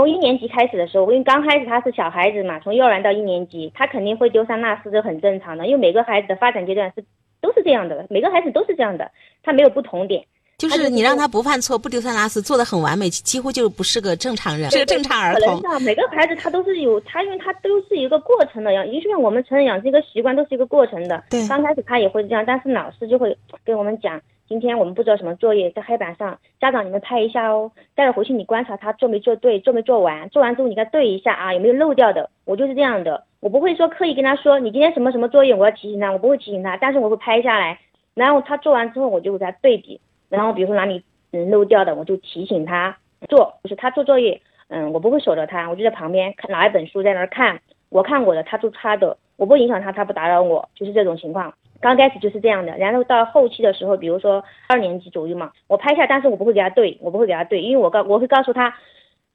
从一年级开始的时候，因为刚开始他是小孩子嘛，从幼儿园到一年级，他肯定会丢三落四，这很正常的。因为每个孩子的发展阶段是都是这样的，每个孩子都是这样的，他没有不同点。就是你让他不犯错，不丢三落四，做的很完美，几乎就不是个正常人，是个正常儿童。可能每个孩子他都是有他，因为他都是一个过程的，养，就像我们成人养成一个习惯都是一个过程的。对，刚开始他也会这样，但是老师就会跟我们讲，今天我们布置了什么作业，在黑板上，家长你们拍一下哦，待会回去你观察他做没做对，做没做完，做完之后你再对一下啊，有没有漏掉的。我就是这样的，我不会说刻意跟他说你今天什么什么作业，我要提醒他，我不会提醒他，但是我会拍下来，然后他做完之后我就给他对比，然后比如说哪里。嗯，漏掉的我就提醒他做，就是他做作业，嗯，我不会守着他，我就在旁边看拿一本书在那儿看，我看我的，他做他的，我不影响他，他不打扰我，就是这种情况。刚开始就是这样的，然后到后期的时候，比如说二年级左右嘛，我拍下，但是我不会给他对，我不会给他对，因为我告我会告诉他，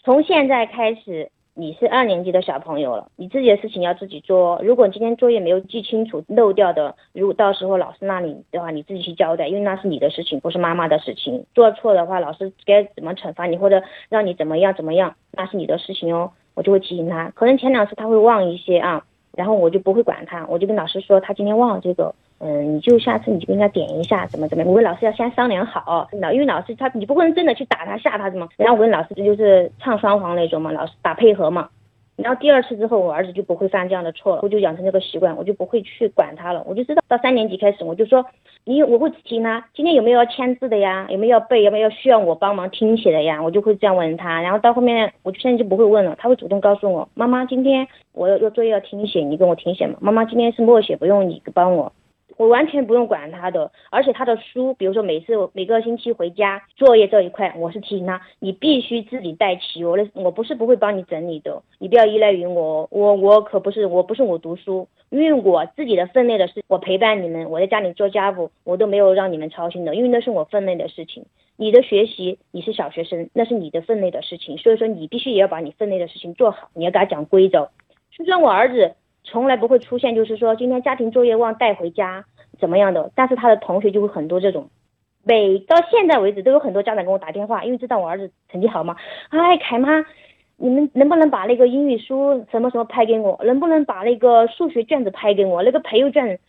从现在开始。你是二年级的小朋友了，你自己的事情要自己做。如果今天作业没有记清楚，漏掉的，如果到时候老师那里的话，你自己去交代，因为那是你的事情，不是妈妈的事情。做错的话，老师该怎么惩罚你，或者让你怎么样怎么样，那是你的事情哦。我就会提醒他，可能前两次他会忘一些啊，然后我就不会管他，我就跟老师说他今天忘了这个。嗯，你就下次你就应该点一下，怎么怎么样，我跟老师要先商量好，老因为老师他你不可能真的去打他吓他什么，然后我跟老师这就是唱双簧那种嘛，老师打配合嘛。然后第二次之后，我儿子就不会犯这样的错了，我就养成这个习惯，我就不会去管他了，我就知道到三年级开始，我就说你我会提他今天有没有要签字的呀，有没有要背，有没有需要我帮忙听写的呀，我就会这样问他。然后到后面，我就现在就不会问了，他会主动告诉我，妈妈今天我要要作业要听写，你跟我听写嘛。妈妈今天是默写，不用你帮我。我完全不用管他的，而且他的书，比如说每次每个星期回家作业这一块，我是提醒他，你必须自己带齐。我的我不是不会帮你整理的，你不要依赖于我，我我可不是我不是我读书，因为我自己的分内的事，我陪伴你们，我在家里做家务，我都没有让你们操心的，因为那是我分内的事情。你的学习，你是小学生，那是你的分内的事情，所以说你必须也要把你分内的事情做好，你要给他讲规则。就像我儿子。从来不会出现，就是说今天家庭作业忘带回家怎么样的，但是他的同学就会很多这种，每到现在为止都有很多家长给我打电话，因为知道我儿子成绩好嘛，哎，凯妈，你们能不能把那个英语书什么什么拍给我，能不能把那个数学卷子拍给我，那个培优卷，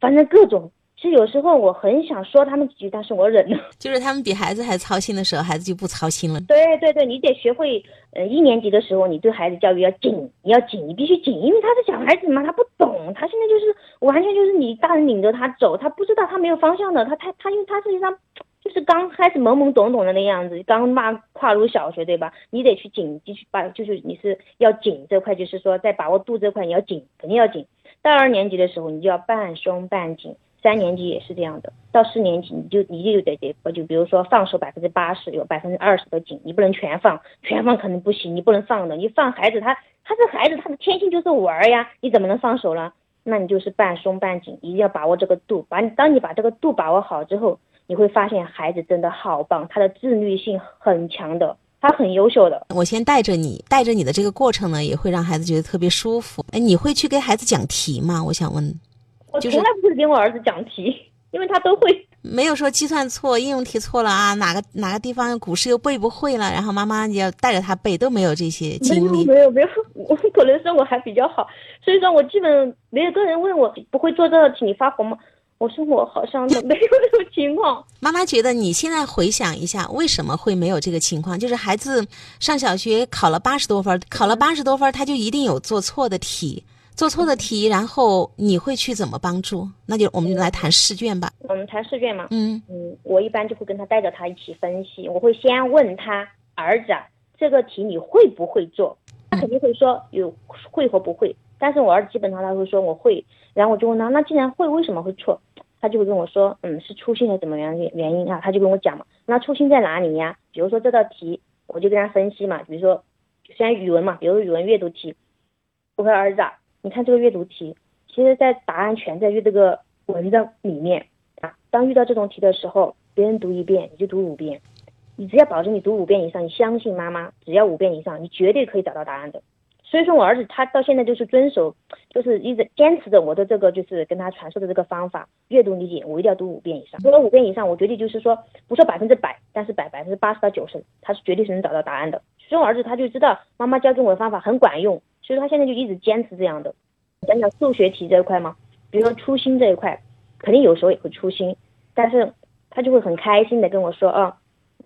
反正各种。其实有时候我很想说他们几句，但是我忍了。就是他们比孩子还操心的时候，孩子就不操心了。对对对，你得学会，呃，一年级的时候，你对孩子教育要紧，你要紧，你必须紧，因为他是小孩子嘛，他不懂，他现在就是完全就是你大人领着他走，他不知道他没有方向的，他他他，因为他实际上就是刚开始懵懵懂懂的那样子，刚嘛跨入小学，对吧？你得去紧，继续把，就是你是要紧这块，就是说在把握度这块你要紧，肯定要紧。到二年级的时候，你就要半松半紧。三年级也是这样的，到四年级你就你就得得，就比如说放手百分之八十，有百分之二十的紧，你不能全放，全放可能不行，你不能放的，你放孩子他他是孩子，他的天性就是玩呀，你怎么能放手了？那你就是半松半紧，一定要把握这个度，把你当你把这个度把握好之后，你会发现孩子真的好棒，他的自律性很强的，他很优秀的。我先带着你，带着你的这个过程呢，也会让孩子觉得特别舒服。哎，你会去给孩子讲题吗？我想问。我从来不会给我儿子讲题，因为他都会。没有说计算错、应用题错了啊，哪个哪个地方古诗又背不会了，然后妈妈要带着他背，都没有这些经历。没有没有，我可能生活还比较好，所以说我基本没有个人问我不会做这道题，你发红吗？我说我好像没有这种情况。妈妈觉得你现在回想一下，为什么会没有这个情况？就是孩子上小学考了八十多分，考了八十多分，他就一定有做错的题。做错的题，然后你会去怎么帮助？那就我们来谈试卷吧。我们谈试卷嘛。嗯嗯，我一般就会跟他带着他一起分析。我会先问他儿子，这个题你会不会做？他肯定会说有会和不会。但是我儿子基本上他会说我会。然后我就问他，那既然会，为什么会错？他就会跟我说，嗯，是粗心还是怎么原原因啊？他就跟我讲嘛。那粗心在哪里呀？比如说这道题，我就跟他分析嘛。比如说，虽然语文嘛，比如语文阅读题，我说儿子。你看这个阅读题，其实，在答案全在阅这个文章里面啊。当遇到这种题的时候，别人读一遍，你就读五遍。你只要保证你读五遍以上，你相信妈妈，只要五遍以上，你绝对可以找到答案的。所以说我儿子他到现在就是遵守，就是一直坚持着我的这个，就是跟他传授的这个方法，阅读理解，我一定要读五遍以上。读了五遍以上，我绝对就是说，不说百分之百，但是百百分之八十到九十，他是绝对是能找到答案的。所以，我儿子他就知道妈妈教给我的方法很管用，所以他现在就一直坚持这样的。讲讲数学题这一块嘛，比如说粗心这一块，肯定有时候也会粗心，但是他就会很开心的跟我说啊，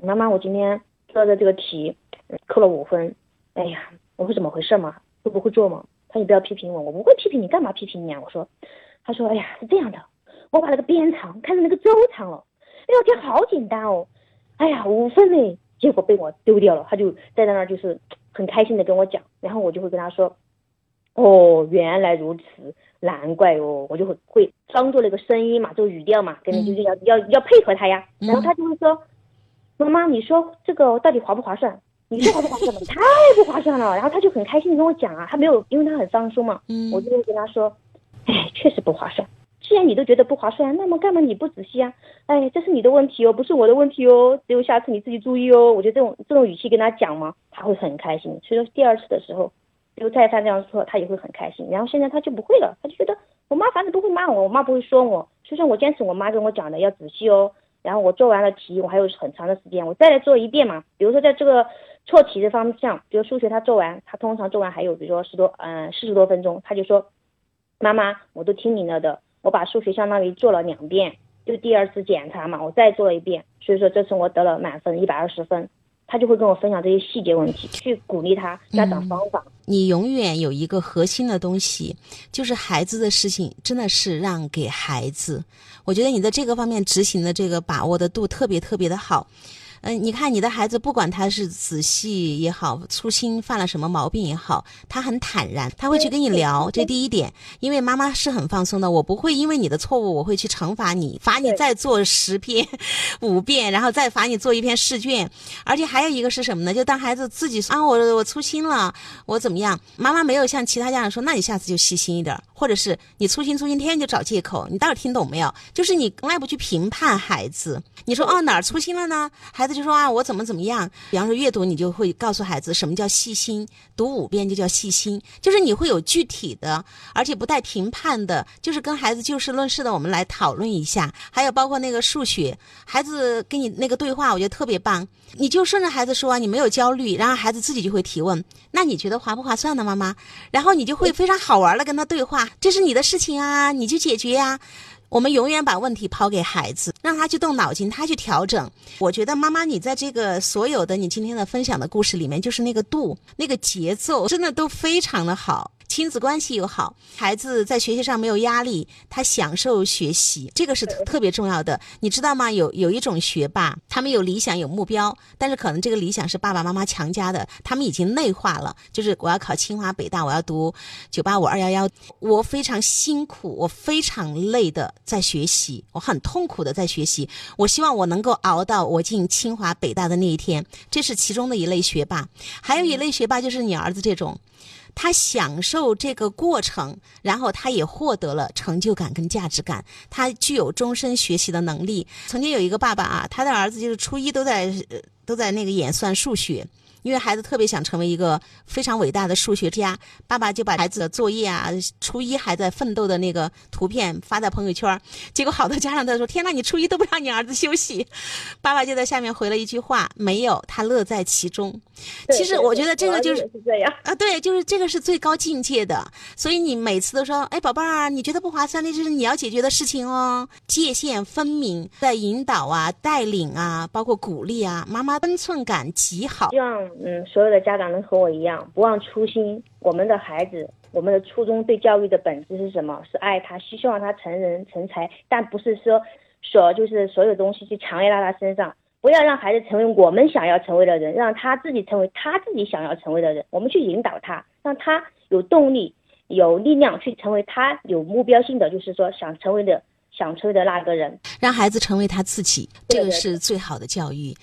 妈妈，我今天做的这个题扣了五分，哎呀，我说怎么回事嘛？会不会做嘛？他说你不要批评我，我不会批评你，干嘛批评你啊？我说，他说，哎呀，是这样的，我把那个边长看成那个周长了，哎呦天，好简单哦，哎呀，五分呢，结果被我丢掉了。他就站在那儿，就是很开心的跟我讲，然后我就会跟他说，哦，原来如此，难怪哦，我就会会装作那个声音嘛，这个语调嘛，跟你就是要要要配合他呀。然后他就会说，妈妈，你说这个到底划不划算？你说划不划算？太不划算了。然后他就很开心的跟我讲啊，他没有，因为他很放松嘛。嗯。我就会跟他说，哎，确实不划算。既然你都觉得不划算，那么干嘛你不仔细啊？哎，这是你的问题哦，不是我的问题哦。只有下次你自己注意哦。我觉得这种这种语气跟他讲嘛，他会很开心。所以说第二次的时候，比如再犯这样的错，他也会很开心。然后现在他就不会了，他就觉得我妈反正不会骂我，我妈不会说我。所以说我坚持我妈跟我讲的要仔细哦。然后我做完了题，我还有很长的时间，我再来做一遍嘛。比如说在这个。错题的方向，比如数学他做完，他通常做完还有比如说十多嗯四十多分钟，他就说，妈妈我都听你了的，我把数学相当于做了两遍，就第二次检查嘛，我再做了一遍，所以说这次我得了满分一百二十分，他就会跟我分享这些细节问题，去鼓励他家长方法。你永远有一个核心的东西，就是孩子的事情真的是让给孩子，我觉得你在这个方面执行的这个把握的度特别特别的好。嗯，你看你的孩子，不管他是仔细也好，粗心犯了什么毛病也好，他很坦然，他会去跟你聊。这第一点，因为妈妈是很放松的，我不会因为你的错误，我会去惩罚你，罚你再做十篇、五遍，然后再罚你做一篇试卷。而且还有一个是什么呢？就当孩子自己啊，我我粗心了，我怎么样？妈妈没有像其他家长说，那你下次就细心一点，或者是你粗心粗心，天天就找借口。你到底听懂没有？就是你从来不去评判孩子，你说哦哪儿粗心了呢？孩子就说啊，我怎么怎么样？比方说阅读，你就会告诉孩子什么叫细心，读五遍就叫细心，就是你会有具体的，而且不带评判的，就是跟孩子就事论事的，我们来讨论一下。还有包括那个数学，孩子跟你那个对话，我觉得特别棒。你就顺着孩子说，你没有焦虑，然后孩子自己就会提问。那你觉得划不划算呢，妈妈？然后你就会非常好玩的跟他对话，这是你的事情啊，你去解决呀。我们永远把问题抛给孩子，让他去动脑筋，他去调整。我觉得妈妈，你在这个所有的你今天的分享的故事里面，就是那个度、那个节奏，真的都非常的好。亲子关系又好，孩子在学习上没有压力，他享受学习，这个是特别重要的。你知道吗？有有一种学霸，他们有理想有目标，但是可能这个理想是爸爸妈妈强加的，他们已经内化了。就是我要考清华北大，我要读九八五二幺幺，我非常辛苦，我非常累的在学习，我很痛苦的在学习。我希望我能够熬到我进清华北大的那一天，这是其中的一类学霸。还有一类学霸就是你儿子这种。他享受这个过程，然后他也获得了成就感跟价值感。他具有终身学习的能力。曾经有一个爸爸啊，他的儿子就是初一都在都在那个演算数学。因为孩子特别想成为一个非常伟大的数学家，爸爸就把孩子的作业啊，初一还在奋斗的那个图片发在朋友圈，结果好多家长都说：“天呐，你初一都不让你儿子休息。”爸爸就在下面回了一句话：“没有，他乐在其中。”其实我觉得这个就是这样啊，对，就是这个是最高境界的。所以你每次都说：“哎，宝贝儿，你觉得不划算，那就是你要解决的事情哦。”界限分明，在引导啊、带领啊，包括鼓励啊，妈妈分寸感极好。希望。嗯，所有的家长能和我一样不忘初心。我们的孩子，我们的初衷对教育的本质是什么？是爱他，希望他成人成才，但不是说所就是所有东西去强压到他身上。不要让孩子成为我们想要成为的人，让他自己成为他自己想要成为的人。我们去引导他，让他有动力、有力量去成为他有目标性的，就是说想成为的、想成为的那个人。让孩子成为他自己，这个是最好的教育。